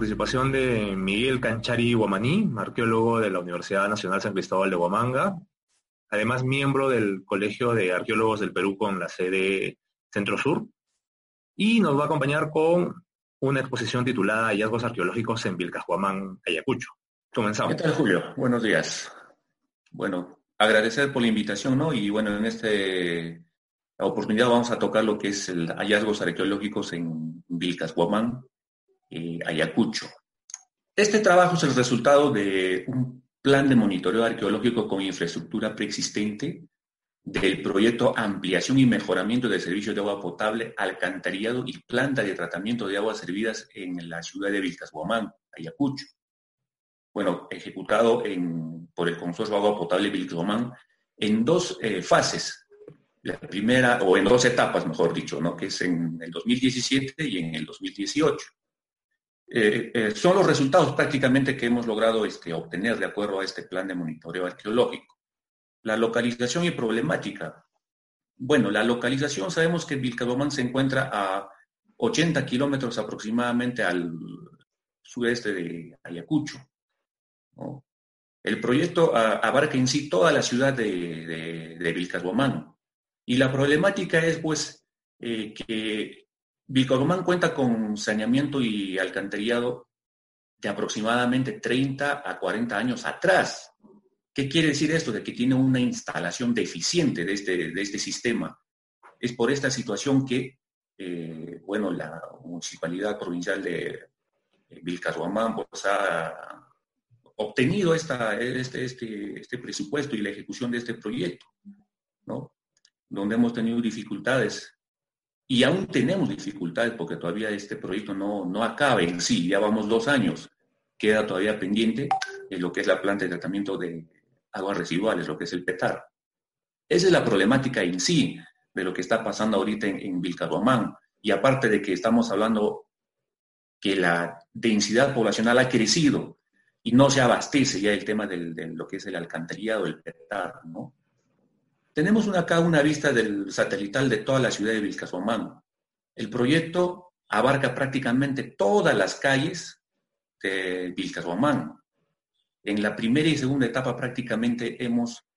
participación de Miguel Canchari Guamaní, arqueólogo de la Universidad Nacional San Cristóbal de Huamanga, además miembro del Colegio de Arqueólogos del Perú con la sede Centro Sur, y nos va a acompañar con una exposición titulada Hallazgos arqueológicos en Vilcajuamán, Ayacucho. Comenzamos. ¿Qué tal, Julio? Buenos días. Bueno, agradecer por la invitación, ¿no? Y bueno, en este la oportunidad vamos a tocar lo que es el hallazgos arqueológicos en Vilcashuamán, Ayacucho. Este trabajo es el resultado de un plan de monitoreo arqueológico con infraestructura preexistente del proyecto Ampliación y Mejoramiento del Servicio de Agua Potable, Alcantarillado y Planta de Tratamiento de Aguas Servidas en la ciudad de Vilcashuamán, Ayacucho. Bueno, ejecutado por el Consorcio de Agua Potable Vilcashuamán en dos eh, fases. La primera, o en dos etapas, mejor dicho, ¿no? que es en el 2017 y en el 2018. Eh, eh, son los resultados prácticamente que hemos logrado este, obtener de acuerdo a este plan de monitoreo arqueológico. La localización y problemática. Bueno, la localización sabemos que Vilcabomán se encuentra a 80 kilómetros aproximadamente al sudeste de Ayacucho. El proyecto abarca en sí toda la ciudad de, de, Y la problemática es pues eh, que Vilcabomán cuenta con saneamiento y alcantarillado de aproximadamente 30 a 40 años atrás. ¿Qué quiere decir esto? De que tiene una instalación deficiente de este, de este sistema. Es por esta situación que, eh, bueno, la Municipalidad Provincial de Vilcarhuamán pues, ha obtenido este, este, este presupuesto y la ejecución de este proyecto, ¿no? Donde hemos tenido dificultades y aún tenemos dificultades porque todavía este proyecto no, no acaba en sí, ya vamos dos años, queda todavía pendiente en lo que es la planta de tratamiento de, aguas residuales, lo que es el PETAR. Esa es la problemática en sí de lo que está pasando ahorita en, en Y aparte de que estamos hablando que la densidad poblacional ha crecido y no se abastece ya el tema de lo que es el alcantarillado, el PETAR, ¿no? Tenemos acá una vista del satelital de toda la ciudad de Vilcasomán. El proyecto abarca prácticamente todas las calles de Vilcasomán. En la primera y segunda etapa prácticamente hemos,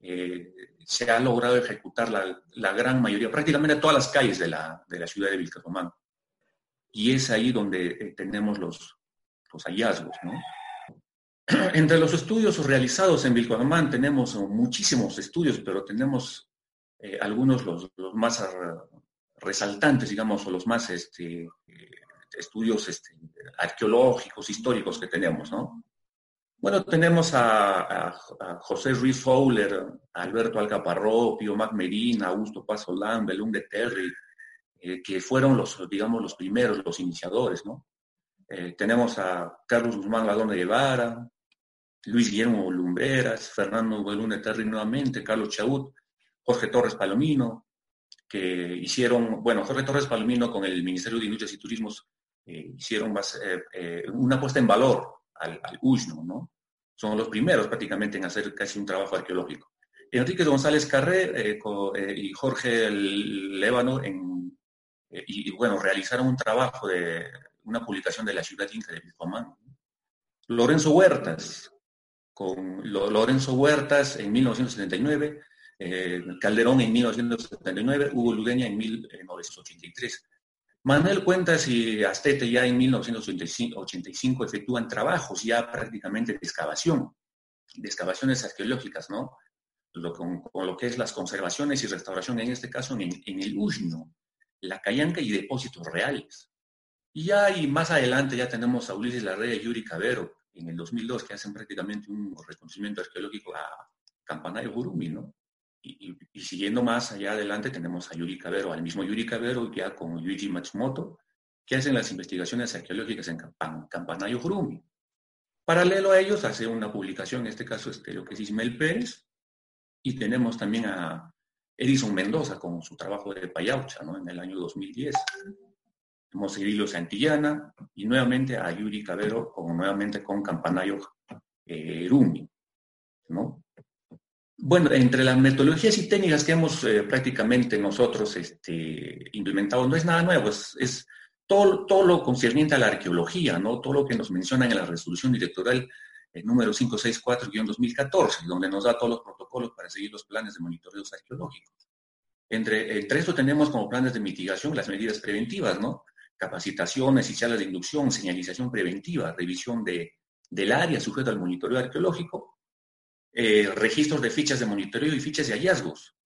eh, se ha logrado ejecutar la, gran mayoría, prácticamente todas las calles de la, ciudad de Vilcapomán. Y es ahí donde eh, tenemos los, los hallazgos. Entre los estudios realizados en Vilcapomán tenemos muchísimos estudios, pero tenemos eh, algunos los, más resaltantes, digamos, o los más este, estudios este, arqueológicos, históricos que tenemos, ¿no? Bueno, tenemos a, José Ruiz Fowler, a Alberto Alcaparro, Pío Mac Medina, Augusto Pazolán, Belún de Terry, eh, que fueron los, digamos, los primeros, los iniciadores, ¿no? Eh, tenemos a Carlos Guzmán Ladón de Guevara, Luis Guillermo Lumbreras, Fernando Belún Terry nuevamente, Carlos Chaut, Jorge Torres Palomino, que hicieron, bueno, Jorge Torres Palomino con el Ministerio de Industrias y Turismos eh, hicieron una puesta en valor al, al ¿no? Son los primeros prácticamente en hacer casi un trabajo arqueológico. Enrique González Carré eh, eh, y Jorge Lévano en, eh, y, bueno, realizaron un trabajo de una publicación de la ciudad inca de Vilcomán. Lorenzo Huertas, con Lorenzo Huertas en 1979, Calderón en 1979, Hugo Ludeña en 1983. Manuel Cuentas y Astete ya en 1985 efectúan trabajos ya prácticamente de excavación, de excavaciones arqueológicas, ¿no? con, lo que es las conservaciones y restauración, en este caso en, el Ushno, la Cayanca y depósitos reales. Y ya y más adelante ya tenemos a Ulises Larrea y Yuri Cabero en el 2002 que hacen prácticamente un reconocimiento arqueológico a Campanario Gurumi, ¿no? Y, siguiendo más allá adelante tenemos a Yuri Cabero, al mismo Yuri Cabero ya con Yuji Matsumoto, que hacen las investigaciones arqueológicas en Campanayo Jurumi. Paralelo a ellos hace una publicación, en este caso este, lo que es Ismael Pérez, y tenemos también a Edison Mendoza con su trabajo de Payaucha ¿no? en el año 2010. Cirilo Santillana y nuevamente a Yuri Cabero con, nuevamente con Campanayo eh. ¿no? Bueno, entre las metodologías y técnicas que hemos eh, prácticamente nosotros este, implementado, no es nada nuevo, es, todo, todo lo concerniente a la arqueología, ¿no? Todo lo que nos mencionan en la resolución directoral el número 564-2014, donde nos da todos los protocolos para seguir los planes de monitoreos arqueológicos. Entre, entre esto tenemos como planes de mitigación las medidas preventivas, ¿no? Capacitaciones y salas de inducción, señalización preventiva, revisión de, del área sujeta al monitoreo arqueológico, eh, registros de fichas de monitoreo y fichas de hallazgos,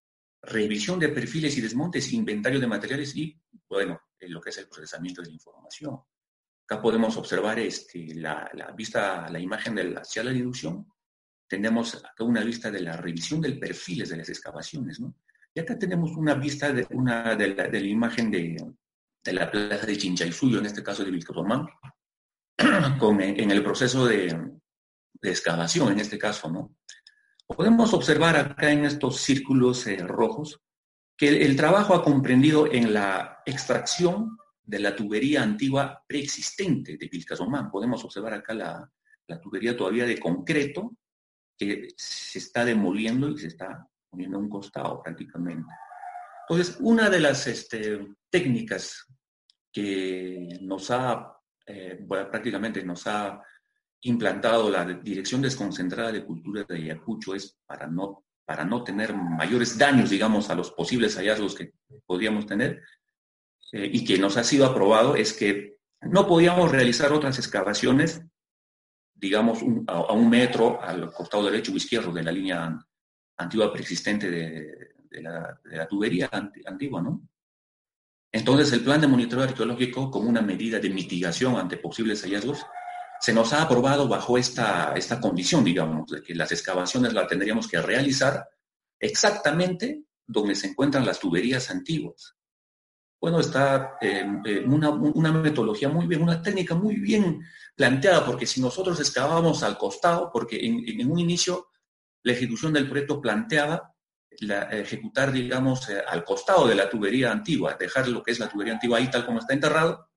revisión de perfiles y desmontes, inventario de materiales y, bueno, lo que es el procesamiento de la información. Acá podemos observar este, la, vista, la imagen de la, hacia la deducción. Tenemos acá una vista de la revisión del perfiles de las excavaciones, ¿no? Y acá tenemos una vista de, una, de, la, imagen de, la plaza de Chinchaysuyo, en este caso de Vilcomán, con, en el proceso de, excavación, en este caso, ¿no? Podemos observar acá en estos círculos eh, rojos que el, trabajo ha comprendido en la extracción de la tubería antigua preexistente de Vilcasomán. Podemos observar acá la, tubería todavía de concreto que se está demoliendo y se está poniendo a un costado prácticamente. Entonces, una de las este, técnicas que nos ha, eh, prácticamente nos ha implantado la Dirección Desconcentrada de Cultura de Ayacucho es para no, para no tener mayores daños, digamos, a los posibles hallazgos que podríamos tener, eh, y que nos ha sido aprobado es que no podíamos realizar otras excavaciones, digamos, a, un metro al costado derecho o izquierdo de la línea antigua preexistente de, la, tubería antigua, ¿no? Entonces, el plan de monitoreo arqueológico, como una medida de mitigación ante posibles hallazgos, se nos ha aprobado bajo esta, esta condición, digamos, de que las excavaciones las tendríamos que realizar exactamente donde se encuentran las tuberías antiguas. Bueno, está eh, eh, una, metodología muy bien, una técnica muy bien planteada, porque si nosotros excavábamos al costado, porque en, un inicio la ejecución del proyecto planteaba la, ejecutar, digamos, eh, al costado de la tubería antigua, dejar lo que es la tubería antigua ahí tal como está enterrado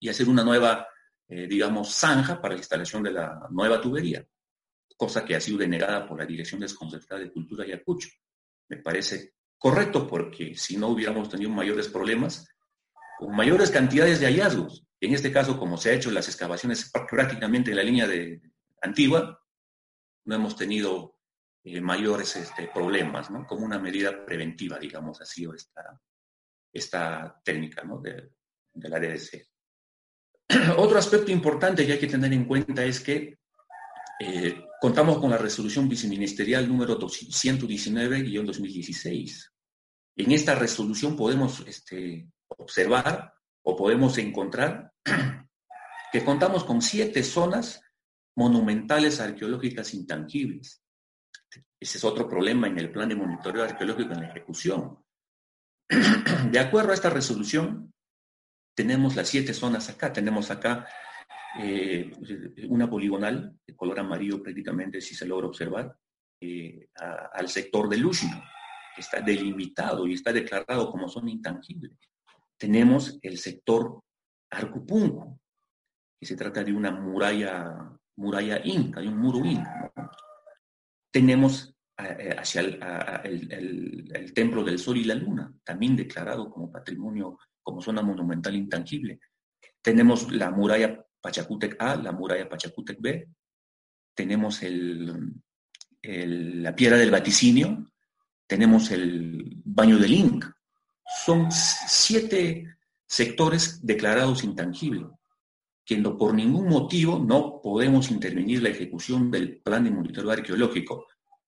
y hacer una nueva, digamos, zanja para la instalación de la nueva tubería, cosa que ha sido denegada por la Dirección Desconcertada de Cultura y Ayacucho. Me parece correcto, porque si no hubiéramos tenido mayores problemas, con mayores cantidades de hallazgos. En este caso, como se ha hecho las excavaciones prácticamente en la línea de antigua, no hemos tenido mayores este, problemas. Como una medida preventiva, digamos, ha sido esta, esta técnica, ¿no? De, la DDC. Otro aspecto importante que hay que tener en cuenta es que eh, contamos con la resolución viceministerial número 219-2016, en esta resolución podemos este, observar o podemos encontrar que contamos con siete zonas monumentales arqueológicas intangibles. Ese es otro problema en el plan de monitoreo arqueológico en la ejecución. De acuerdo a esta resolución, tenemos las siete zonas acá. Tenemos acá eh, una poligonal de color amarillo prácticamente, si se logra observar, eh, al sector de Lushno está delimitado y está declarado como zona intangible. Tenemos el sector Arcupunco, que se trata de una muralla, muralla inca, de un muro inca. Tenemos eh, hacia el, Templo del Sol y la Luna, también declarado como patrimonio, como zona monumental intangible. Tenemos la muralla Pachacútec A, la muralla Pachacútec B. Tenemos la piedra del vaticinio, tenemos el baño del Inc. Son siete sectores declarados intangibles, que por ningún motivo no podemos intervenir la ejecución del plan de monitoreo arqueológico.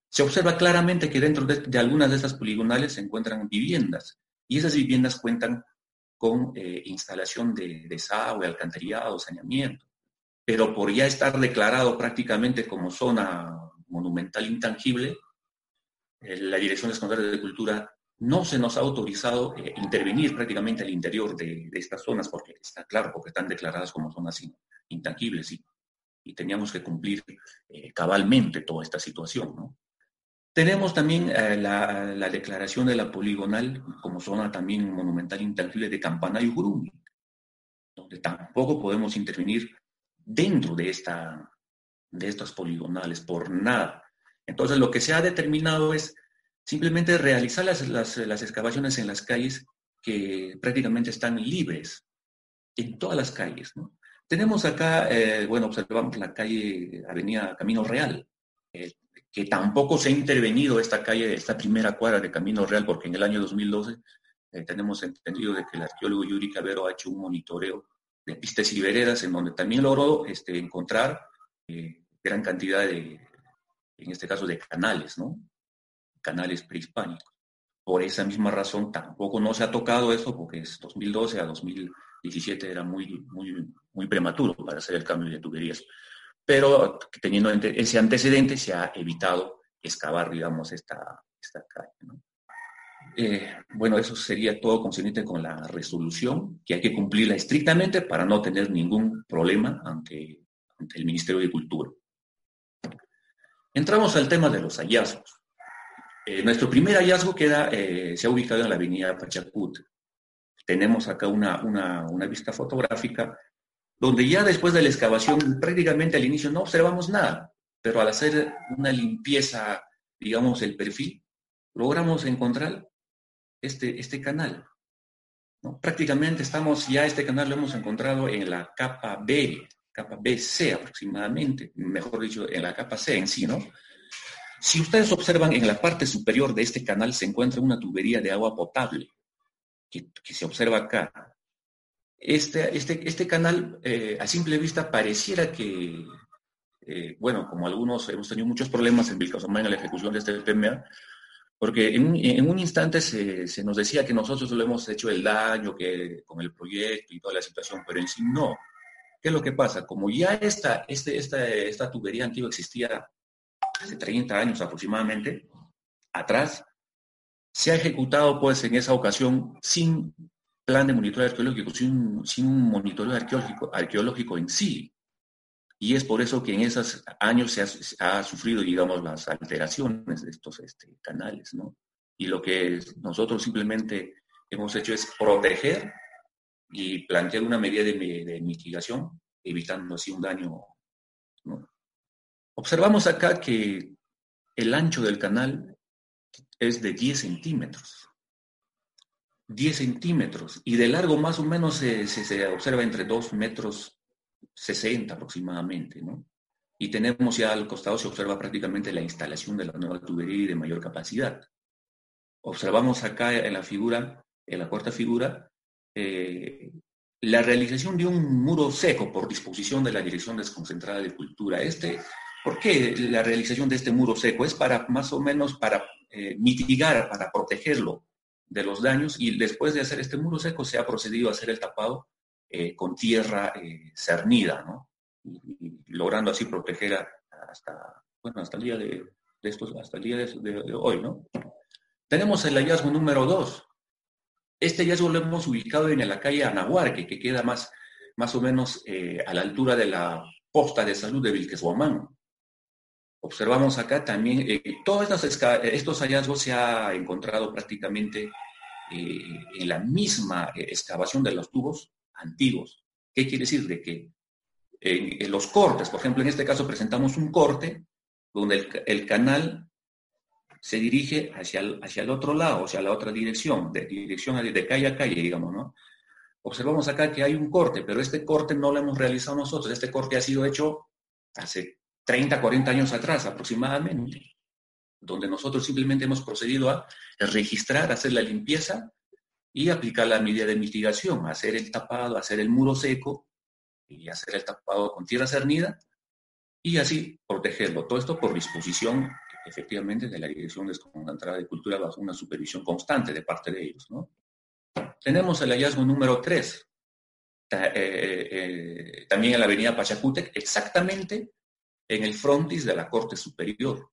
Se observa claramente que dentro de, algunas de estas poligonales se encuentran viviendas y esas viviendas cuentan con eh, instalación de desagüe, alcantarillado, saneamiento. Pero por ya estar declarado prácticamente como zona monumental intangible, eh, la Dirección de de Cultura no se nos ha autorizado eh, intervenir prácticamente al interior de, estas zonas, porque está claro, porque están declaradas como zonas intangibles y, teníamos que cumplir cabalmente toda esta situación. Tenemos también la, declaración de la poligonal como zona también monumental intangible de Campana y Ujurumi, donde tampoco podemos intervenir dentro de, esta, de estas poligonales por nada. Entonces, lo que se ha determinado es simplemente realizar las, excavaciones en las calles que prácticamente están libres en todas las calles. Tenemos acá, eh, bueno, observamos la calle Avenida Camino Real, eh, que tampoco se ha intervenido esta calle, esta primera cuadra de Camino Real, porque en el año 2012 eh, tenemos entendido de que el arqueólogo Yuri Cabero ha hecho un monitoreo de pistas y veredas en donde también logró este, encontrar gran cantidad de, en este caso, de canales, ¿no? Canales prehispánicos. Por esa misma razón tampoco no se ha tocado eso porque es 2012 a 2017 era muy, muy, muy prematuro para hacer el cambio de tuberías. Pero teniendo ese antecedente se ha evitado excavar, digamos, esta, esta calle. Eh, bueno, eso sería todo concerniente con la resolución, que hay que cumplirla estrictamente para no tener ningún problema ante, ante el Ministerio de Cultura. Entramos al tema de los hallazgos. Eh, nuestro primer hallazgo queda, eh, se ha ubicado en la avenida Pachacut. Tenemos acá una, vista fotográfica donde ya después de la excavación, prácticamente al inicio no observamos nada, pero al hacer una limpieza, digamos, el perfil, logramos encontrar este, este canal. Prácticamente estamos, ya este canal lo hemos encontrado en la capa B, capa BC aproximadamente, mejor dicho, en la capa C en sí, ¿no? Si ustedes observan, en la parte superior de este canal se encuentra una tubería de agua potable, que, se observa acá. Este, este, este canal, eh, a simple vista, pareciera que, eh, bueno, como algunos hemos tenido muchos problemas en Vilcasomán en la ejecución de este PMA, porque en, un instante se, se, nos decía que nosotros lo hemos hecho el daño que, con el proyecto y toda la situación, pero en sí no. ¿Qué es lo que pasa? Como ya esta, este, esta, esta tubería antigua existía hace 30 años aproximadamente, atrás, se ha ejecutado pues en esa ocasión sin plan de monitoreo arqueológico, sin, sin un monitoreo arqueológico, arqueológico en sí. Y es por eso que en esos años se ha, sufrido, digamos, las alteraciones de estos este, canales, ¿no? Y lo que nosotros simplemente hemos hecho es proteger y plantear una medida de, mitigación, evitando así un daño. Observamos acá que el ancho del canal es de 10 centímetros. 10 centímetros. Y de largo más o menos se, observa entre 2 metros 60 aproximadamente, ¿no? Y tenemos ya al costado se observa prácticamente la instalación de la nueva tubería de mayor capacidad. Observamos acá en la figura, en la cuarta figura, eh, la realización de un muro seco por disposición de la Dirección Desconcentrada de Cultura. Este ¿Por qué la realización de este muro seco? Es para más o menos para eh, mitigar, para protegerlo de los daños y después de hacer este muro seco se ha procedido a hacer el tapado eh, con tierra eh, cernida, ¿no? Y, logrando así proteger hasta, bueno, hasta el día de, estos, hasta el día de, hoy, ¿no? Tenemos el hallazgo número dos. Este hallazgo lo hemos ubicado en la calle Anahuarque, que queda más, más o menos a la altura de la posta de salud de Vilqueshuamán. Observamos acá también, eh, todos estos, hallazgos se ha encontrado prácticamente eh, en la misma eh, excavación de los tubos antiguos. ¿Qué quiere decir? De que en, los cortes, por ejemplo, en este caso presentamos un corte donde el, canal se dirige hacia el, hacia el otro lado, hacia la otra dirección, de dirección de calle a calle, digamos, ¿no? Observamos acá que hay un corte, pero este corte no lo hemos realizado nosotros, este corte ha sido hecho hace 30, 40 años atrás aproximadamente, donde nosotros simplemente hemos procedido a registrar, hacer la limpieza y aplicar la medida de mitigación, hacer el tapado, hacer el muro seco y hacer el tapado con tierra cernida y así protegerlo. Todo esto por disposición efectivamente de la Dirección Desconcentrada de Cultura bajo una supervisión constante de parte de ellos. Tenemos el hallazgo número 3, eh, eh, eh, también en la avenida Pachacútec, exactamente en el frontis de la Corte Superior.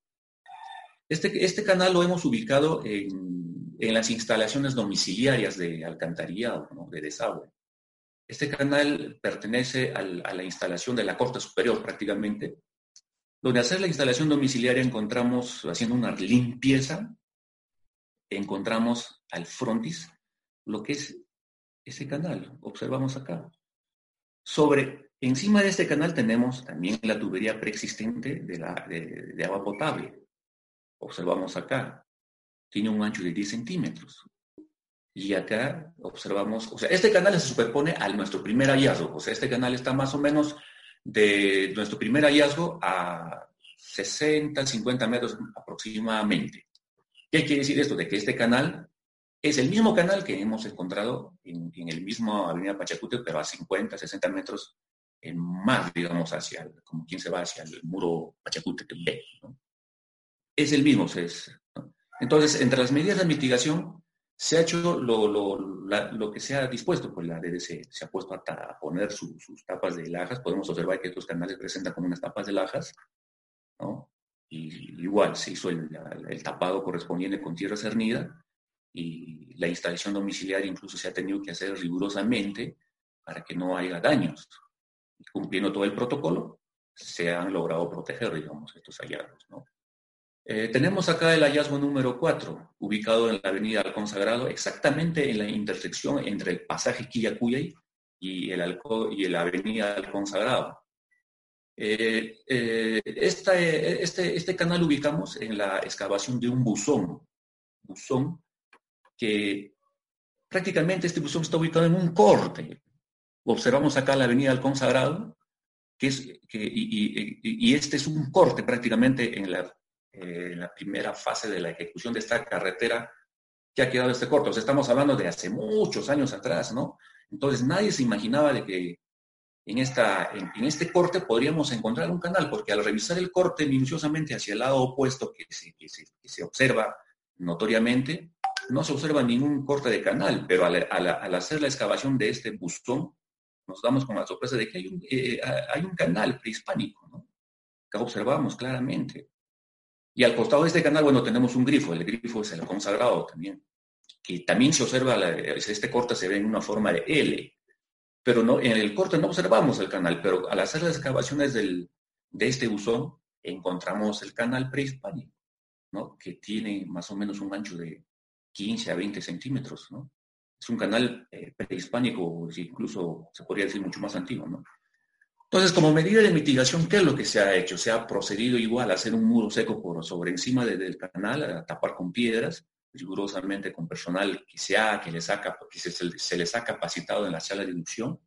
Este, este canal lo hemos ubicado en, en las instalaciones domiciliarias de alcantarillado, de desagüe. Este canal pertenece a la instalación de la Corte Superior prácticamente, donde hacer la instalación domiciliaria encontramos, haciendo una limpieza, encontramos al frontis lo que es ese canal, observamos acá. Sobre Encima de este canal tenemos también la tubería preexistente de, agua potable. Observamos acá, tiene un ancho de 10 centímetros. Y acá observamos, o sea, este canal se superpone a nuestro primer hallazgo. O sea, este canal está más o menos de nuestro primer hallazgo a 60, 50 metros aproximadamente. ¿Qué quiere decir esto? De que este canal es el mismo canal que hemos encontrado en, el mismo Avenida Pachacute, pero a 50, 60 metros más, digamos, hacia, como quien se va hacia el muro Pachacute B. Es el mismo. Es, Entonces, entre las medidas de mitigación, se ha hecho lo, que se ha dispuesto, pues la DDC se ha puesto a, poner sus tapas de lajas. Podemos observar que estos canales presentan como unas tapas de lajas, ¿no? Y igual se hizo el, el tapado correspondiente con tierra cernida y la instalación domiciliaria incluso se ha tenido que hacer rigurosamente para que no haya daños. Cumpliendo todo el protocolo, se han logrado proteger, digamos, estos hallazgos. Eh, tenemos acá el hallazgo número 4, ubicado en la avenida Alcón Sagrado, exactamente en la intersección entre el pasaje Quillacuyay y, el y la avenida Alcón Sagrado. Eh, eh, este, este canal ubicamos en la excavación de un buzón, buzón que prácticamente este buzón está ubicado en un corte. Observamos acá la avenida del Consagrado, que es, y, este es un corte prácticamente en la, en la, primera fase de la ejecución de esta carretera que ha quedado este corte. Estamos hablando de hace muchos años atrás, ¿no? Entonces nadie se imaginaba de que en, esta, en, este corte podríamos encontrar un canal, porque al revisar el corte minuciosamente hacia el lado opuesto que se, que se observa notoriamente, no se observa ningún corte de canal, pero al, hacer la excavación de este buzón, nos damos con la sorpresa de que hay un, eh, hay un canal prehispánico, ¿no? que observamos claramente. Y al costado de este canal, bueno, tenemos un grifo, el grifo es el consagrado también, que también se observa, este corte se ve en una forma de L, pero no, en el corte no observamos el canal, pero al hacer las excavaciones del, de este buzón, encontramos el canal prehispánico, ¿no? que tiene más o menos un ancho de 15 a 20 centímetros. Es un canal eh, prehispánico, incluso se podría decir mucho más antiguo, ¿no? Entonces, como medida de mitigación, ¿qué es lo que se ha hecho? Se ha procedido igual a hacer un muro seco por sobre encima del canal, a tapar con piedras, rigurosamente con personal que se ha, que, le saca, que se, les ha capacitado en la sala de inducción,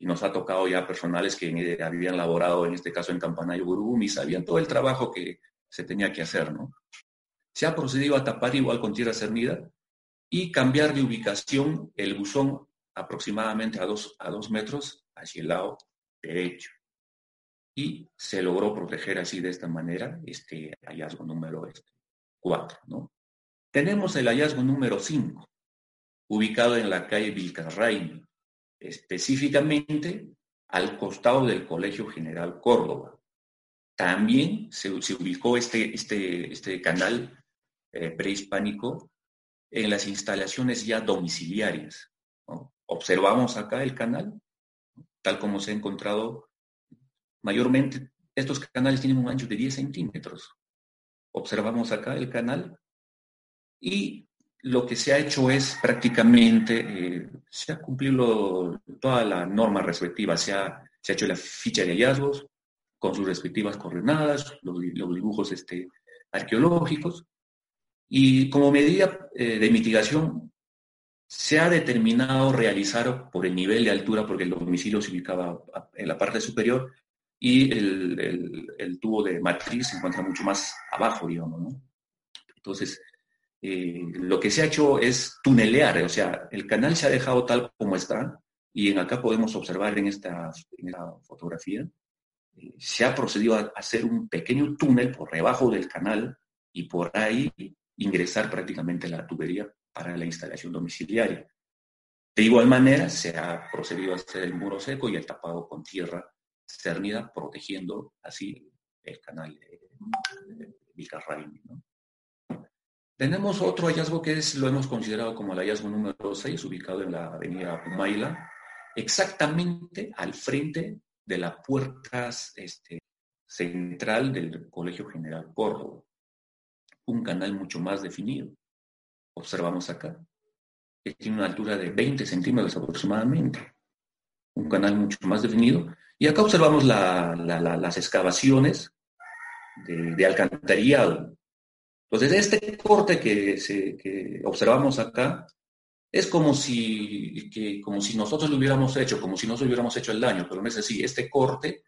y nos ha tocado ya personales que habían laborado, en este caso en Campanayo y sabían todo el trabajo que se tenía que hacer, ¿no? Se ha procedido a tapar igual con tierra cernida y cambiar de ubicación el buzón aproximadamente a dos, a dos metros hacia el lado derecho. Y se logró proteger así de esta manera este hallazgo número este, 4. ¿no? Tenemos el hallazgo número 5, ubicado en la calle Vilcarrain, específicamente al costado del Colegio General Córdoba. También se, se ubicó este, este, este canal eh, prehispánico en las instalaciones ya domiciliarias. Observamos acá el canal, tal como se ha encontrado, mayormente estos canales tienen un ancho de 10 centímetros. Observamos acá el canal y lo que se ha hecho es prácticamente, eh, se ha cumplido toda la norma respectiva, se ha, se ha hecho la ficha de hallazgos con sus respectivas coordenadas, los, los dibujos este, arqueológicos, y como medida eh, de mitigación, se ha determinado realizar por el nivel de altura, porque el domicilio se ubicaba en la parte superior y el, tubo de matriz se encuentra mucho más abajo, digamos. ¿no? Entonces, eh, lo que se ha hecho es tunelear, o sea, el canal se ha dejado tal como está, y en acá podemos observar en esta, fotografía, eh, se ha procedido a hacer un pequeño túnel por debajo del canal y por ahí ingresar prácticamente la tubería para la instalación domiciliaria. De igual manera, se ha procedido a hacer el muro seco y el tapado con tierra cernida, protegiendo así el canal de, Vilcarraín. Tenemos otro hallazgo que es, lo hemos considerado como el hallazgo número 6, ubicado en la avenida Humayla, exactamente al frente de la puerta este, central del Colegio General Córdoba un canal mucho más definido. Observamos acá, que tiene una altura de 20 centímetros aproximadamente, un canal mucho más definido. Y acá observamos las excavaciones de, alcantarillado. Entonces, este corte que, se, observamos acá es como si, que, como si nosotros lo hubiéramos hecho, como si nosotros hubiéramos hecho el daño, pero no es así. Este corte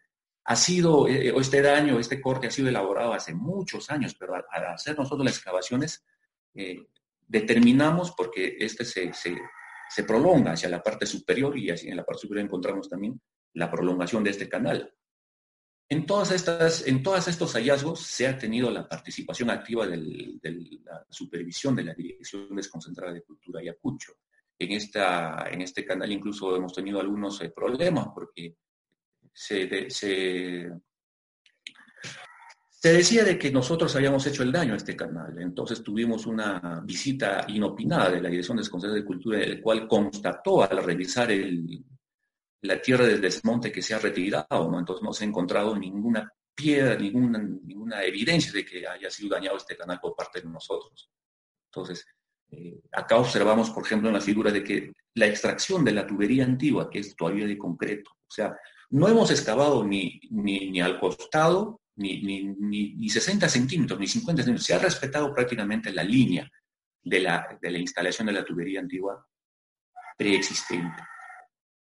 ha sido, eh, o este daño, este corte ha sido elaborado hace muchos años, pero al, hacer nosotros las excavaciones, eh, determinamos, porque este se, se, prolonga hacia la parte superior y así en la parte superior encontramos también la prolongación de este canal. En, todas estas, en todos estos hallazgos se ha tenido la participación activa de la supervisión de la Dirección Desconcentrada de Cultura Ayacucho. En, esta, en este canal incluso hemos tenido algunos eh, problemas porque se, se, decía de que nosotros habíamos hecho el daño a este canal. Entonces tuvimos una visita inopinada de la Dirección Desconcentrada de Cultura, el cual constató al revisar el, la tierra del desmonte que se ha retirado, ¿no? Entonces no se ha encontrado ninguna piedra, ninguna, ninguna evidencia de que haya sido dañado este canal por parte de nosotros. Entonces, eh, acá observamos, por ejemplo, en la figura de que la extracción de la tubería antigua, que es todavía de concreto, o sea, no hemos excavado ni, ni, al costado, ni, ni, ni, 60 centímetros, ni 50 centímetros, se ha respetado prácticamente la línea de la, de la instalación de la tubería antigua preexistente.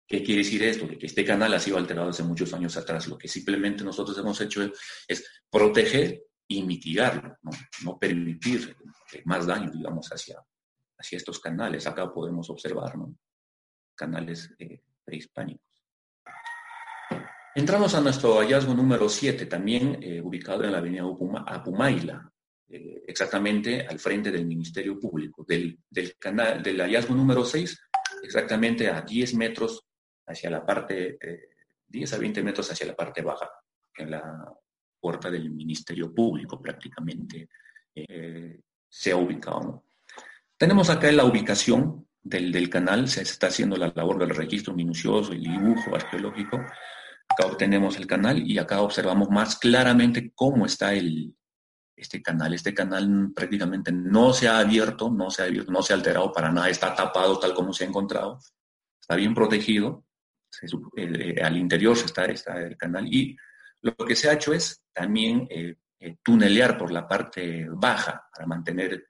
¿Qué quiere decir esto? que este canal ha sido alterado hace muchos años atrás. Lo que simplemente nosotros hemos hecho es, proteger y mitigarlo, no, permitir más daño, digamos, hacia, hacia estos canales. Acá podemos observar ¿no? canales eh, prehispánicos. Entramos a nuestro hallazgo número 7, también eh, ubicado en la avenida Apumaila, eh, exactamente al frente del Ministerio Público. Del, del, canal, del hallazgo número 6, exactamente a 10 metros hacia la parte, 10 eh, a 20 metros hacia la parte baja, en la puerta del Ministerio Público prácticamente eh, se ha ubicado. Tenemos acá la ubicación del, canal, se está haciendo la labor del registro minucioso, el dibujo arqueológico. Acá obtenemos el canal y acá observamos más claramente cómo está el, este canal. Este canal prácticamente no se ha abierto, no se ha abierto, no se ha alterado para nada, está tapado tal como se ha encontrado, está bien protegido eh, al interior está, está, el canal y lo que se ha hecho es también eh, eh, tunelear por la parte baja para mantener,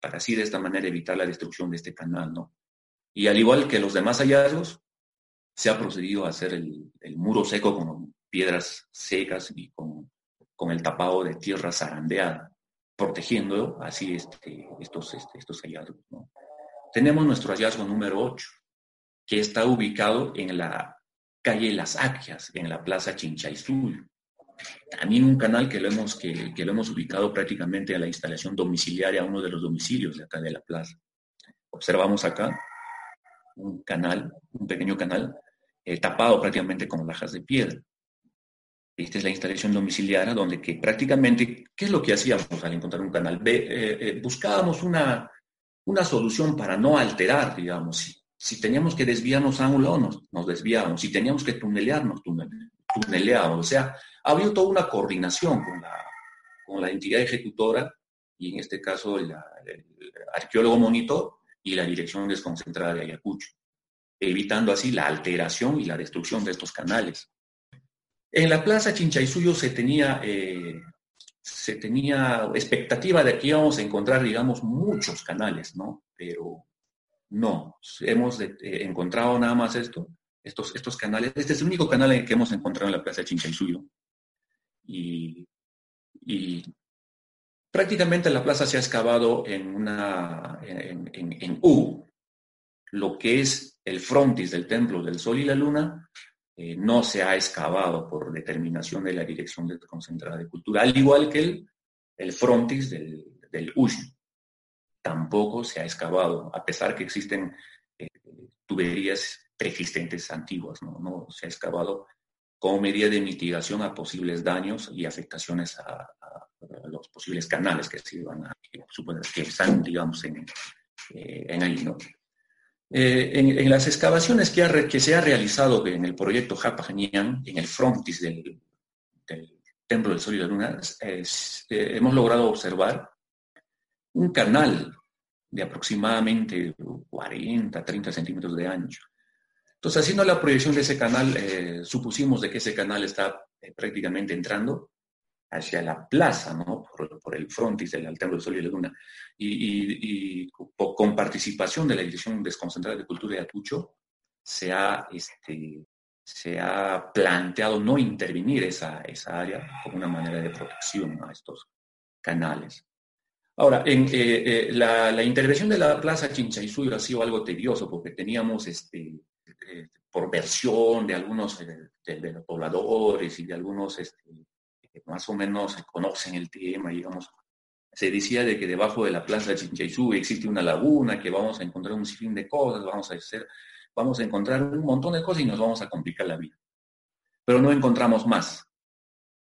para así de esta manera evitar la destrucción de este canal, ¿no? Y al igual que los demás hallazgos, se ha procedido a hacer el, muro seco con piedras secas y con, con, el tapado de tierra zarandeada, protegiendo así este, estos, estos hallazgos. Tenemos nuestro hallazgo número 8, que está ubicado en la calle Las Aquias, en la plaza Chinchayzul. También un canal que lo, hemos, que, lo hemos ubicado prácticamente a la instalación domiciliaria, a uno de los domicilios de acá de la plaza. Observamos acá un canal, un pequeño canal, eh, tapado prácticamente con lajas de piedra. Esta es la instalación domiciliaria donde que prácticamente, ¿qué es lo que hacíamos al encontrar un canal? Eh, eh, buscábamos una, una solución para no alterar, digamos, si teníamos que desviarnos a un lado, nos, desviábamos. Si teníamos que tunelearnos, tuneleábamos. O sea, había toda una coordinación con la, con la entidad ejecutora y en este caso el, arqueólogo monitor y la dirección desconcentrada de Ayacucho, evitando así la alteración y la destrucción de estos canales. En la plaza Chinchaysuyo se tenía, eh, se tenía expectativa de que íbamos a encontrar, digamos, muchos canales, ¿no? Pero no, hemos eh, encontrado nada más esto, estos, estos canales. Este es el único canal que hemos encontrado en la Plaza Chinchaysuyo. Y, y prácticamente la plaza se ha excavado en, una, en, U. Lo que es el frontis del Templo del Sol y la Luna eh, no se ha excavado por determinación de la Dirección Desconcentrada de Cultura, al igual que el, el frontis del, del tampoco se ha excavado, a pesar que existen eh, tuberías preexistentes antiguas, ¿no? se ha excavado como medida de mitigación a posibles daños y afectaciones a, los posibles canales que se iban a, que, están, digamos, en, eh, en ahí, ¿no? Eh, en, las excavaciones que, se ha realizado en el proyecto Japajanian, en el frontis del, Templo del Sol y la Luna, hemos logrado observar un canal de aproximadamente 40, 30 centímetros de ancho. Entonces, haciendo la proyección de ese canal, eh, supusimos de que ese canal está eh, prácticamente entrando hacia la plaza, ¿no? por, el frontis del Altar del Sol y la Luna, y, con participación de la Dirección Desconcentrada de Cultura de Atucho, se ha, este, se ha planteado no intervenir esa, esa área como una manera de protección a estos canales. Ahora, en, eh, eh, la, intervención de la Plaza Chinchaysuyo ha sido algo tedioso porque teníamos, este, eh, por versión de algunos de, los pobladores y de algunos este, más o menos conocen el tema, digamos, se decía de que debajo de la Plaza Chinchaysuyo existe una laguna, que vamos a encontrar un sinfín de cosas, vamos a hacer, vamos a encontrar un montón de cosas y nos vamos a complicar la vida. Pero no encontramos más.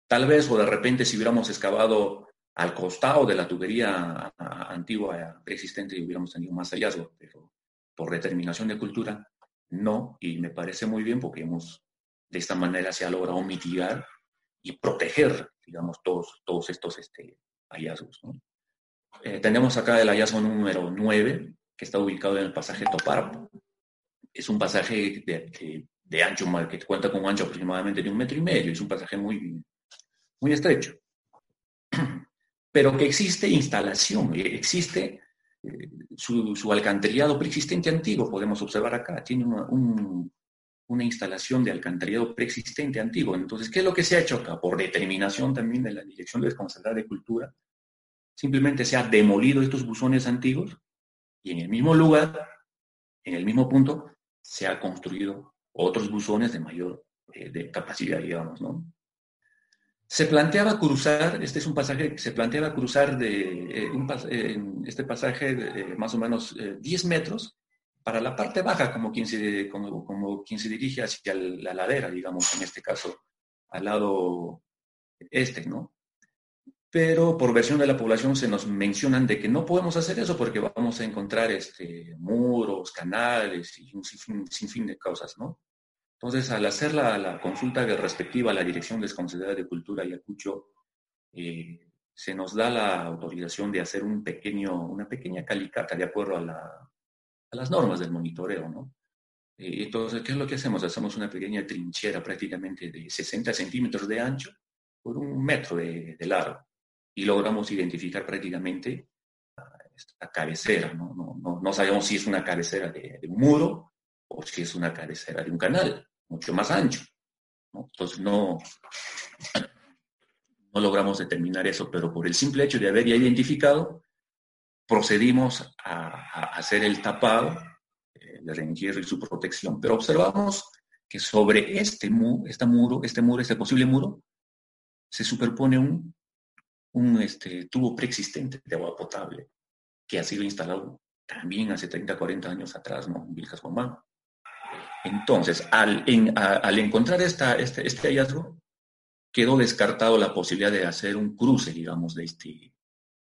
Tal vez o de repente si hubiéramos excavado al costado de la tubería antigua preexistente y hubiéramos tenido más hallazgos, pero por determinación de cultura, no, y me parece muy bien porque hemos, de esta manera se ha logrado mitigar y proteger, digamos, todos, todos estos este, hallazgos. Eh, tenemos acá el hallazgo número 9, que está ubicado en el pasaje Toparpo. Es un pasaje de, de, ancho, que cuenta con un ancho aproximadamente de un metro y medio, es un pasaje muy, muy estrecho pero que existe instalación, eh, existe eh, su, alcantarillado preexistente antiguo, podemos observar acá, tiene una, instalación de alcantarillado preexistente antiguo. Entonces, ¿qué es lo que se ha hecho acá? Por determinación también de la Dirección de Desconcentrada de Cultura, simplemente se ha demolido estos buzones antiguos y en el mismo lugar, en el mismo punto, se ha construido otros buzones de mayor eh, de capacidad, digamos, ¿no? Se planteaba cruzar, este es un pasaje se planteaba cruzar de eh, este pasaje de, más o menos 10 eh, metros para la parte baja, como quien, se, como, quien se dirige hacia la ladera, digamos, en este caso, al lado este, ¿no? Pero por versión de la población se nos mencionan de que no podemos hacer eso porque vamos a encontrar este, muros, canales y un sinfín de cosas, ¿no? Entonces, al hacer la, consulta respectiva a la Dirección Desconcentrada de Cultura Ayacucho, eh, se nos da la autorización de hacer un pequeño, una pequeña calicata de acuerdo a, las normas del monitoreo, ¿no? Eh, entonces, ¿qué es lo que hacemos? Hacemos una pequeña trinchera prácticamente de 60 centímetros de ancho por un metro de, largo y logramos identificar prácticamente esta cabecera, ¿no? Sabemos si es una cabecera de, de un muro o si es una cabecera de un canal mucho más ancho. Entonces no, no logramos determinar eso, pero por el simple hecho de haber ya identificado, procedimos a, hacer el tapado, el reenquierro y su protección. Pero observamos que sobre este, este muro, este muro, este posible muro, se superpone un, un este, tubo preexistente de agua potable que ha sido instalado también hace 30, 40 años atrás, ¿no? En Vilcas entonces, al, encontrar esta, este, este, hallazgo, quedó descartado la posibilidad de hacer un cruce, digamos, de, este,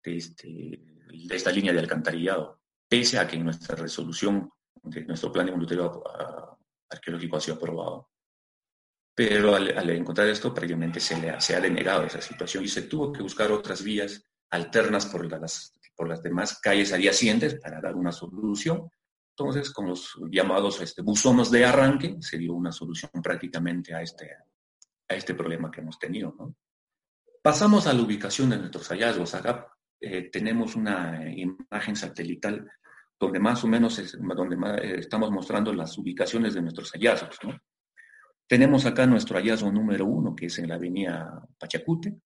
de, este, de esta línea de alcantarillado, pese a que nuestra resolución de nuestro plan de monitoreo arqueológico ha sido aprobado. Pero al, encontrar esto, previamente se, le, se ha denegado esa situación y se tuvo que buscar otras vías alternas por las, por las demás calles adyacentes para dar una solución entonces, con los llamados este, buzones de arranque, se dio una solución prácticamente a este, a este problema que hemos tenido. Pasamos a la ubicación de nuestros hallazgos. Acá eh, tenemos una imagen satelital donde más o menos donde eh, estamos mostrando las ubicaciones de nuestros hallazgos. Tenemos acá nuestro hallazgo número uno, que es en la avenida Pachacute.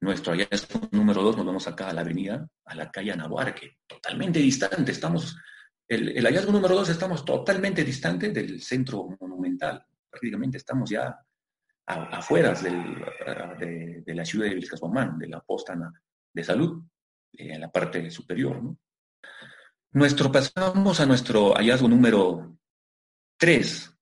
Nuestro hallazgo número dos, nos vamos acá a la avenida, a la calle Anahuarque, totalmente distante. Estamos el, hallazgo número dos, estamos totalmente distantes del centro monumental. Prácticamente estamos ya afuera de, la ciudad de Vilcasbomán, de la posta de salud, eh, en la parte superior. Nuestro, pasamos a nuestro hallazgo número tres,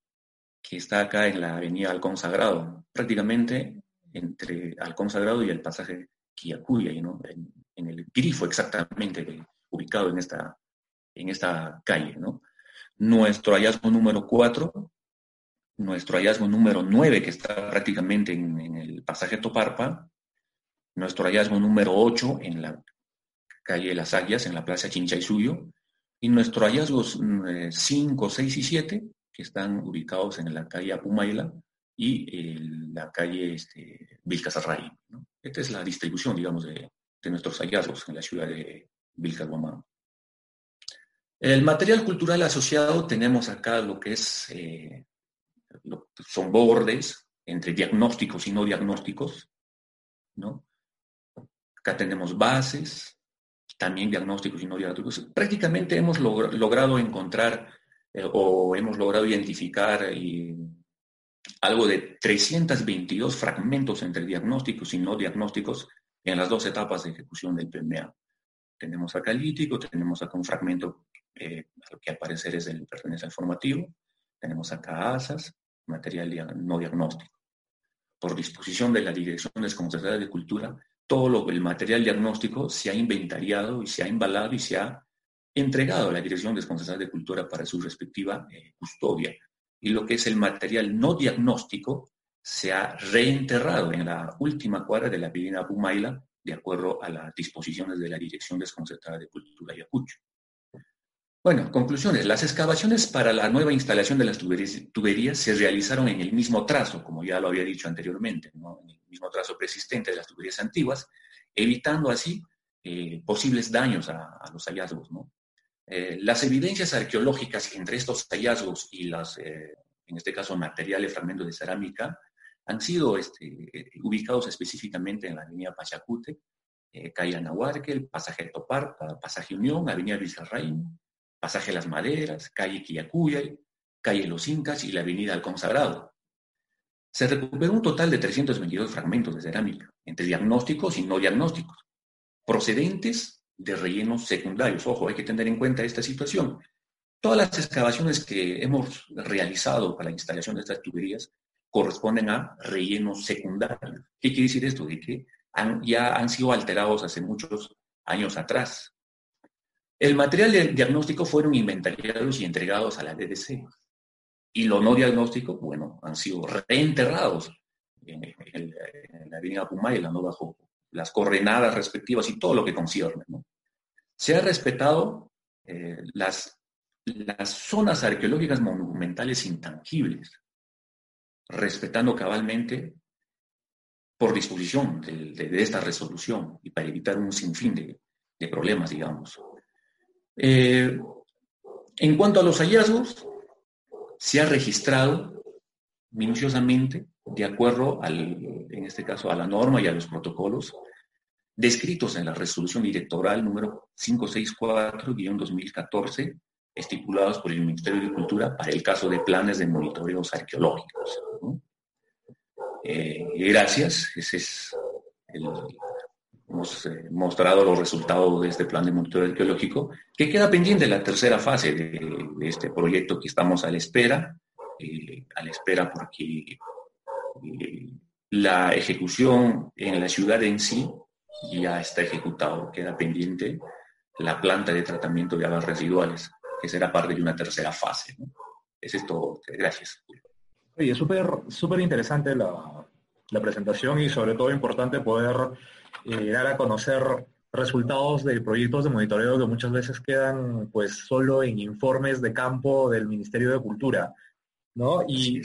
que está acá en la avenida Alcón Sagrado, prácticamente entre Alcón Sagrado y el pasaje Quiacuya, ¿no? en, en, el grifo exactamente ubicado en esta en esta calle. ¿no? Nuestro hallazgo número 4, nuestro hallazgo número 9, que está prácticamente en, el pasaje Toparpa, nuestro hallazgo número 8 en la calle Las Aguas, en la plaza Suyo, y nuestros hallazgos 5, 6 y 7, que están ubicados en la calle Apumayla y en la calle este, Vilcasarray. Esta es la distribución, digamos, de, nuestros hallazgos en la ciudad de Vilcabamba. El material cultural asociado tenemos acá lo que es, eh, son bordes entre diagnósticos y no diagnósticos, ¿no? Acá tenemos bases, también diagnósticos y no diagnósticos. Prácticamente hemos logrado encontrar eh, o hemos logrado identificar algo de 322 fragmentos entre diagnósticos y no diagnósticos en las dos etapas de ejecución del PMA. Tenemos acá el lítico, tenemos acá un fragmento eh, que al parecer es el pertenece al formativo, tenemos acá ASAS, material no diagnóstico. Por disposición de la Dirección Desconcentrada de Cultura, todo lo, el material diagnóstico se ha inventariado y se ha embalado y se ha entregado a la Dirección Desconcentrada de Cultura para su respectiva eh, custodia. Y lo que es el material no diagnóstico se ha reenterrado en la última cuadra de la Avenida Pumayla, de acuerdo a las disposiciones de la Dirección Desconcentrada de Cultura Ayacucho. Bueno, conclusiones. Las excavaciones para la nueva instalación de las tuberías, se realizaron en el mismo trazo, como ya lo había dicho anteriormente, en el mismo trazo persistente de las tuberías antiguas, evitando así eh, posibles daños a, los hallazgos. Eh, las evidencias arqueológicas entre estos hallazgos y las, eh, en este caso, materiales, fragmentos de cerámica, han sido este, ubicados específicamente en la avenida Pachacute, calle Anahuarque, el pasaje Toparta, pasaje Unión, avenida Vizcarraín, Pasaje Las Maderas, calle Quillacuyay, calle Los Incas y la avenida Al Consagrado. Se recuperó un total de 322 fragmentos de cerámica, entre diagnósticos y no diagnósticos, procedentes de rellenos secundarios. Ojo, hay que tener en cuenta esta situación. Todas las excavaciones que hemos realizado para la instalación de estas tuberías corresponden a rellenos secundarios. ¿Qué quiere decir esto? De que ya han sido alterados hace muchos años atrás. El material de diagnóstico fueron inventariados y entregados a la DDC. Y lo no diagnóstico, bueno, han sido reenterrados en, la avenida Pumayla, ¿no? bajo las coordenadas respectivas y todo lo que concierne. Se ha respetado eh, las, las zonas arqueológicas monumentales intangibles, respetando cabalmente por disposición de, esta resolución y para evitar un sinfín de problemas, digamos. Eh, en cuanto a los hallazgos, se ha registrado minuciosamente, de acuerdo al, en este caso, a la norma y a los protocolos descritos en la resolución directoral número 564-2014, estipulados por el Ministerio de Cultura para el caso de planes de monitoreos arqueológicos. Eh, gracias, ese es el, eh, mostrado los resultados de este plan de monitoreo arqueológico, que queda pendiente la tercera fase de, este proyecto que estamos a la espera, eh, a la espera porque eh, la ejecución en la ciudad en sí ya está ejecutado, queda pendiente la planta de tratamiento de aguas residuales, que será parte de una tercera fase. Es esto, gracias. Oye, súper súper interesante la presentación y sobre todo importante poder eh, dar a conocer resultados de proyectos de monitoreo que muchas veces quedan pues solo en informes de campo del Ministerio de Cultura, ¿no? Y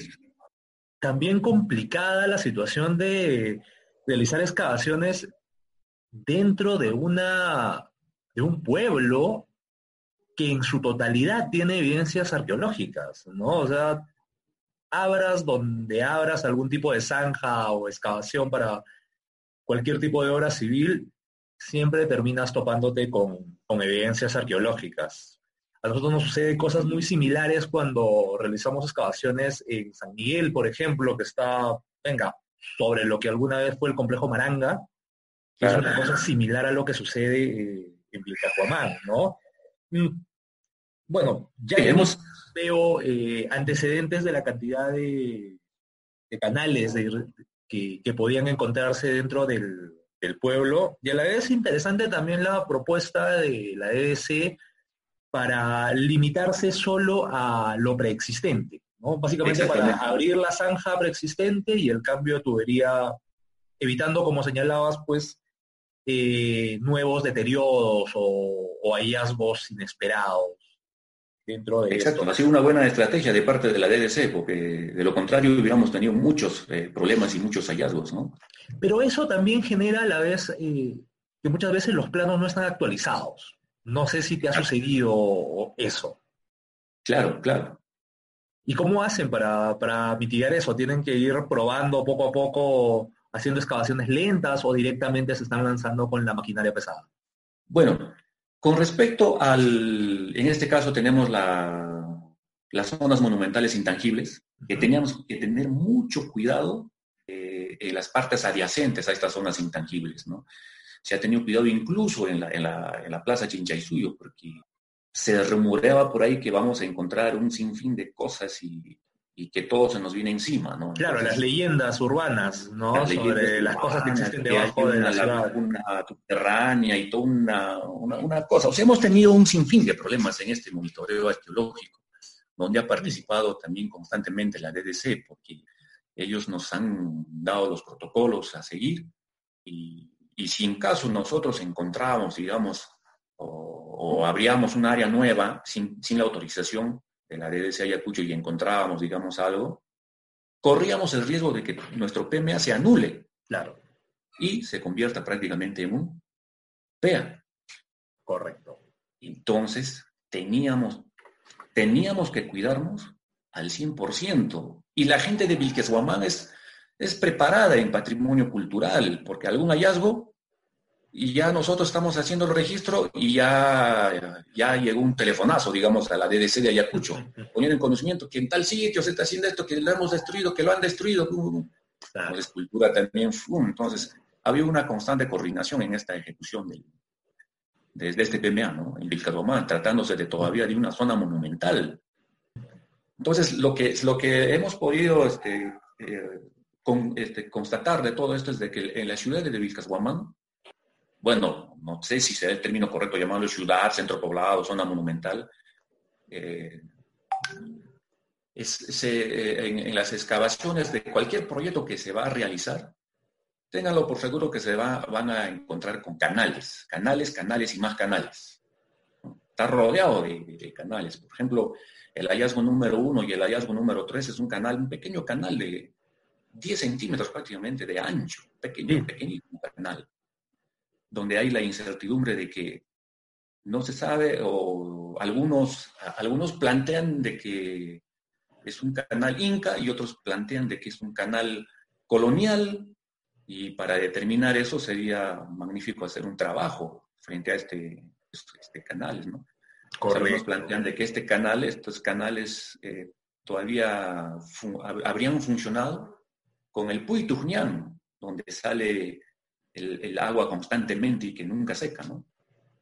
también complicada la situación de realizar excavaciones dentro de una de un pueblo que en su totalidad tiene evidencias arqueológicas, ¿no? O sea, abras donde abras algún tipo de zanja o excavación para cualquier tipo de obra civil, siempre terminas topándote con, evidencias arqueológicas. A nosotros nos sucede cosas muy similares cuando realizamos excavaciones en San Miguel, por ejemplo, que está, venga, sobre lo que alguna vez fue el complejo Maranga, que es una cosa similar a lo que sucede eh, en Vilcacuamán, ¿no? Mm, bueno, ya hemos veo eh, antecedentes de la cantidad de, canales que, podían encontrarse dentro del, pueblo. Y a la vez es interesante también la propuesta de la EDC para limitarse solo a lo preexistente, ¿no? Básicamente para abrir la zanja preexistente y el cambio de tubería, evitando, como señalabas, pues, eh, nuevos deterioros o hallazgos inesperados. Dentro de Exacto, ha sido una buena estrategia de parte de la DDC, porque de lo contrario hubiéramos tenido muchos eh, problemas y muchos hallazgos, ¿no? Pero eso también genera a la vez eh, que muchas veces los planos no están actualizados. No sé si te ha sucedido eso. Claro, claro. ¿Y cómo hacen para, para mitigar eso? ¿Tienen que ir probando poco a poco, haciendo excavaciones lentas o directamente se están lanzando con la maquinaria pesada? Bueno, con respecto al, en este caso tenemos la, las zonas monumentales intangibles, que teníamos que tener mucho cuidado eh, en las partes adyacentes a estas zonas intangibles, ¿no? Se ha tenido cuidado incluso en la, en la, en la Plaza Chinchaysuyo, porque se rumoreaba por ahí que vamos a encontrar un sinfín de cosas y, que todo se nos viene encima, ¿no? Claro, las leyendas urbanas, ¿no? Sobre las cosas que existen debajo de la ciudad. Una subterránea y toda una, una, cosa. O sea, hemos tenido un sinfín de problemas en este monitoreo arqueológico, donde ha participado también constantemente la DDC, porque ellos nos han dado los protocolos a seguir y, y si en caso nosotros encontramos, digamos, o, abríamos un área nueva sin, la autorización de la DDC Ayacucho y encontrábamos, digamos, algo, corríamos el riesgo de que nuestro PMA se anule. Claro. Y se convierta prácticamente en un PEA. Correcto. Entonces, teníamos, teníamos que cuidarnos al 100%. Y la gente de Vilqueshuamán es, es preparada en patrimonio cultural, porque algún hallazgo y ya nosotros estamos haciendo el registro y ya, ya llegó un telefonazo, digamos, a la DDC de Ayacucho, poniendo en conocimiento que en tal sitio se está haciendo esto, que lo hemos destruido, que lo han destruido. La escultura también, entonces había una constante coordinación en esta ejecución del, desde este PMA, ¿no? En Vilcabomán, tratándose de todavía de una zona monumental. Entonces, lo que, lo que hemos podido este, eh, este, constatar de todo esto es de que en la ciudad de Vilcashuamán bueno, no sé si sea el término correcto llamarlo ciudad, centro poblado, zona monumental. Eh, eh, en, las excavaciones de cualquier proyecto que se va a realizar, ténganlo por seguro que se va, van a encontrar con canales, canales, canales y más canales. Está rodeado de, canales. Por ejemplo, el hallazgo número uno y el hallazgo número tres es un canal, un pequeño canal de 10 centímetros prácticamente de ancho, pequeño, pequeño canal donde hay la incertidumbre de que no se sabe o algunos, algunos plantean de que es un canal inca y otros plantean de que es un canal colonial y para determinar eso sería magnífico hacer un trabajo frente a este, este canal, ¿no? Algunos plantean de que este canal, estos canales eh, todavía habrían funcionado con el Puitujñán, donde sale el, agua constantemente y que nunca seca, ¿no?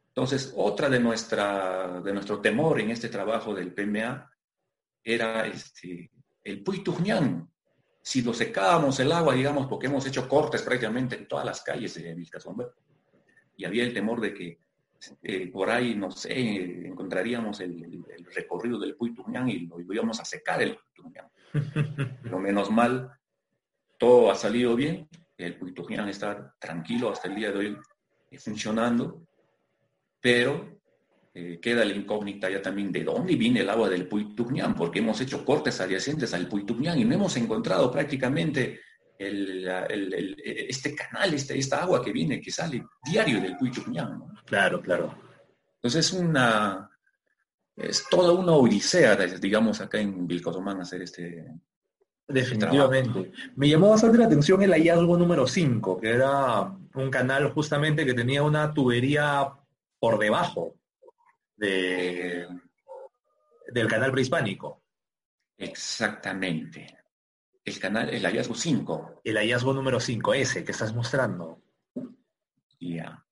Entonces, otra de, nuestra, de nuestro temor en este trabajo del PMA era este, el Puitujñán. Si lo secábamos el agua, digamos, porque hemos hecho cortes prácticamente en todas las calles de Vilcasomber, y había el temor de que eh, por ahí, no sé, encontraríamos el, recorrido del Puitujñán y lo íbamos a secar el Puitujñán. Pero menos mal, todo ha salido bien el Puitujian está tranquilo hasta el día de hoy eh, funcionando, pero eh, queda la incógnita ya también de dónde viene el agua del Puitujian, porque hemos hecho cortes adyacentes al Puitujian y no hemos encontrado prácticamente este canal, este, esta agua que viene, que sale diario del Puitujian. Claro, claro. Entonces es una, es toda una odisea, digamos, acá en Vilcosomán hacer este, Definitivamente. Me llamó bastante la atención el hallazgo número 5, que era un canal justamente que tenía una tubería por debajo de, del canal prehispánico. Exactamente. El canal, el hallazgo 5. El hallazgo número 5, ese que estás mostrando. Ya.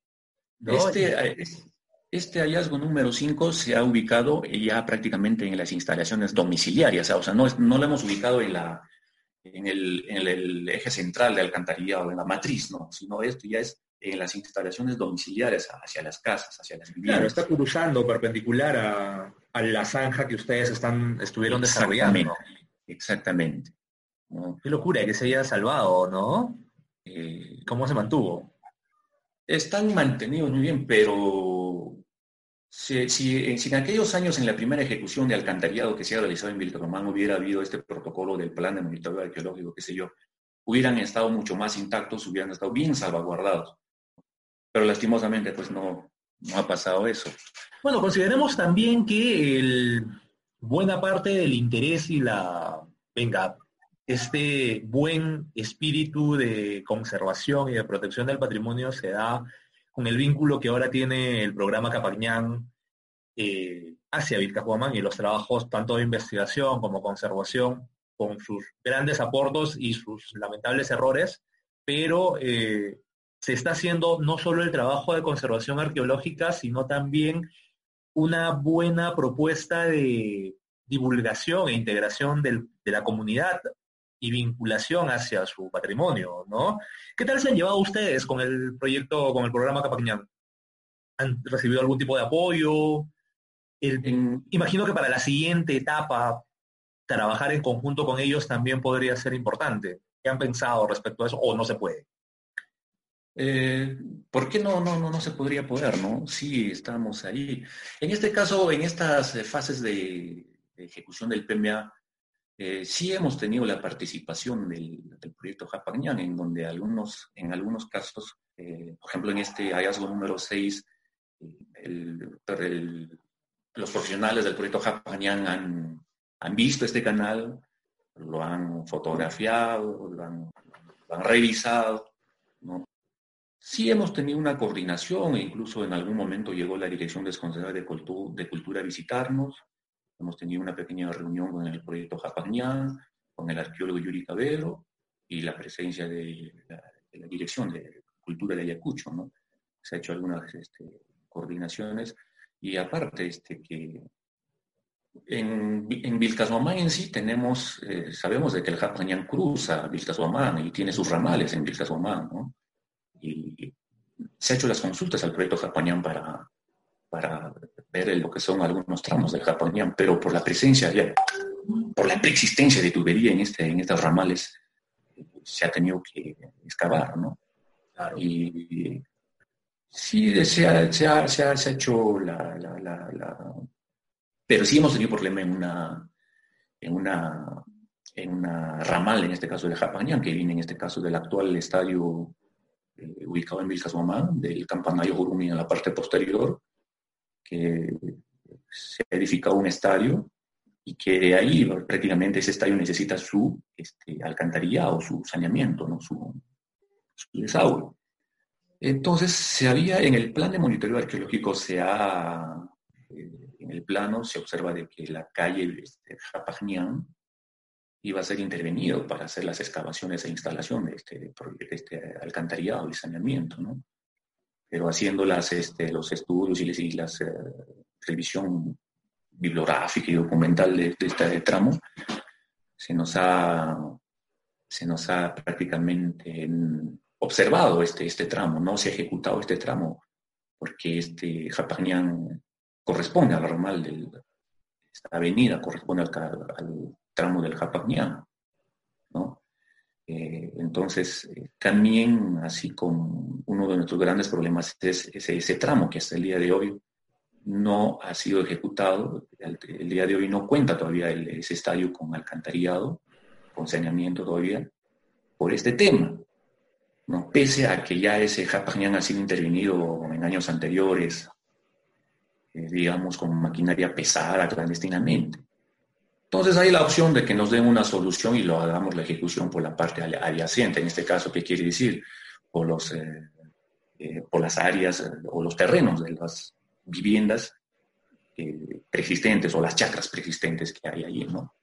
Este, este hallazgo número 5 se ha ubicado ya prácticamente en las instalaciones domiciliarias, o sea, no, no lo hemos ubicado en, la, en, el, eje central de alcantarillado, en la matriz, ¿no? sino esto ya es en las instalaciones domiciliarias hacia las casas, hacia las viviendas. Claro, está cruzando perpendicular a, la zanja que ustedes están, estuvieron desarrollando. Exactamente. Qué locura que se haya salvado, ¿no? Eh, ¿Cómo se mantuvo? Están mantenidos muy bien, pero Si, si, en aquellos años, en la primera ejecución de alcantarillado que se ha realizado en Vilcaromán, hubiera habido este protocolo del plan de monitoreo arqueológico, qué sé yo, hubieran estado mucho más intactos, hubieran estado bien salvaguardados. Pero lastimosamente, pues no, no ha pasado eso. Bueno, consideremos también que el, buena parte del interés y la, venga, este buen espíritu de conservación y de protección del patrimonio se da con el vínculo que ahora tiene el programa Capañán eh, hacia Vilcajuamán y los trabajos tanto de investigación como conservación, con sus grandes aportos y sus lamentables errores, pero eh, se está haciendo no solo el trabajo de conservación arqueológica, sino también una buena propuesta de divulgación e integración de la comunidad y vinculación hacia su patrimonio, ¿no? ¿Qué tal se han llevado ustedes con el proyecto, con el programa Capañán? ¿Han recibido algún tipo de apoyo? imagino que para la siguiente etapa, trabajar en conjunto con ellos también podría ser importante. ¿Qué han pensado respecto a eso o no se puede? Eh, ¿Por qué no, no, no, no se podría poder, no? Sí, estamos ahí. En este caso, en estas fases de ejecución del PMA, eh, sí hemos tenido la participación del, proyecto Japagnan, en donde algunos, en algunos casos, eh, por ejemplo, en este hallazgo número 6, los profesionales del proyecto Japagnan han, visto este canal, lo han fotografiado, lo han, revisado. ¿no? Sí hemos tenido una coordinación e incluso en algún momento llegó la Dirección Desconcentrada de, de Cultura a visitarnos. Hemos tenido una pequeña reunión con el proyecto Japagnan, con el arqueólogo Yuri Cabero y la presencia de la, Dirección de Cultura de Ayacucho, ¿no? Se ha hecho algunas este, coordinaciones y aparte este, que en, en Vilcashuamán en sí tenemos, eh, sabemos de que el Japagnan cruza Vilcashuamán y tiene sus ramales en Vilcashuamán, ¿no? Y se ha hecho las consultas al proyecto Japagnan para, para ver lo que son algunos tramos del Japonian, pero por la presencia, ya, por la preexistencia de tubería en, este, en estos ramales, se ha tenido que excavar, ¿no? Y, sí, se ha, se ha, se ha, hecho la, la, la, Pero sí hemos tenido problema en una, en una, en una ramal, en este caso de Japonian, que viene en este caso del actual estadio eh, ubicado en Vilcashuamán, del campanario Jurumi en la parte posterior, que se ha edificado un estadio y que de ahí prácticamente ese estadio necesita su este, alcantarillado, su saneamiento, ¿no? su, desagüe. Entonces, se había, en el plan de monitoreo arqueológico, se ha, eh, en el plano se observa de que la calle este, iba a ser intervenido para hacer las excavaciones e instalación de este, de este alcantarillado y saneamiento, ¿no? Pero haciendo este, los estudios y, la eh, revisión bibliográfica y documental de, este tramo, se nos ha, se nos ha prácticamente observado este, este tramo, no se ha ejecutado este tramo, porque este Japagnan corresponde al normal de esta avenida corresponde al, tramo del. Eh, entonces, eh, también así con uno de nuestros grandes problemas es ese, tramo que hasta el día de hoy no ha sido ejecutado. El, día de hoy no cuenta todavía ese estadio con alcantarillado, con saneamiento todavía, por este tema. ¿no? Pese a que ya ese Japagnan ha sido intervenido en años anteriores, eh, digamos, con maquinaria pesada clandestinamente. Entonces hay la opción de que nos den una solución y lo hagamos la ejecución por la parte adyacente. En este caso, ¿qué quiere decir? Por, los, eh, eh, por las áreas eh, o los terrenos de las viviendas preexistentes o las chacras preexistentes que hay allí, ¿no?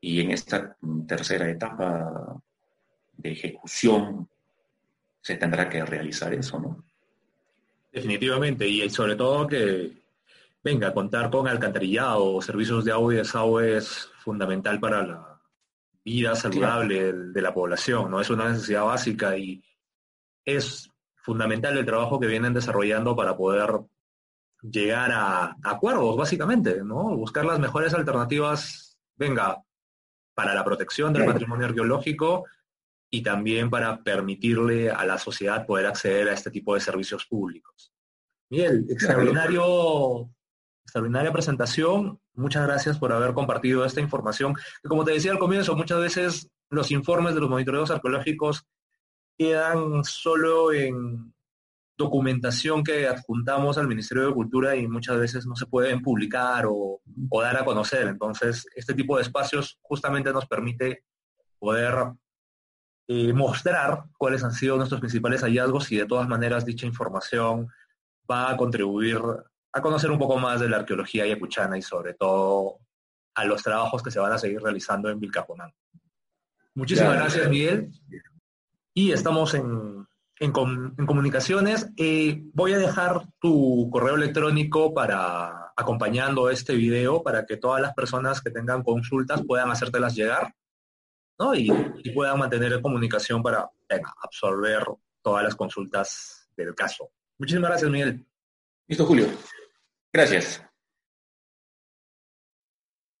Y en esta tercera etapa de ejecución se tendrá que realizar eso, ¿no? Definitivamente, y sobre todo que venga, contar con alcantarillado o servicios de agua y desagüe es fundamental para la vida saludable de la población, ¿no? Es una necesidad básica y es fundamental el trabajo que vienen desarrollando para poder llegar a, acuerdos, básicamente, ¿no? Buscar las mejores alternativas, venga, para la protección del patrimonio arqueológico y también para permitirle a la sociedad poder acceder a este tipo de servicios públicos. Miguel, extraordinario, extraordinaria presentación. Muchas gracias por haber compartido esta información. como te decía al comienzo, muchas veces los informes de los monitoreos arqueológicos quedan solo en documentación que adjuntamos al Ministerio de Cultura y muchas veces no se pueden publicar o, dar a conocer. Entonces, este tipo de espacios justamente nos permite poder eh, mostrar cuáles han sido nuestros principales hallazgos y de todas maneras dicha información va a contribuir a conocer un poco más de la arqueología yacuchana y sobre todo a los trabajos que se van a seguir realizando en Vilcapomán. Muchísimas gracias, Miguel. Y estamos en, comunicaciones. Eh, voy a dejar tu correo electrónico para acompañando este video para que todas las personas que tengan consultas puedan hacértelas llegar y, puedan mantener comunicación para absorber todas las consultas del caso. Muchísimas gracias, Miguel. Listo, Julio. Gracias.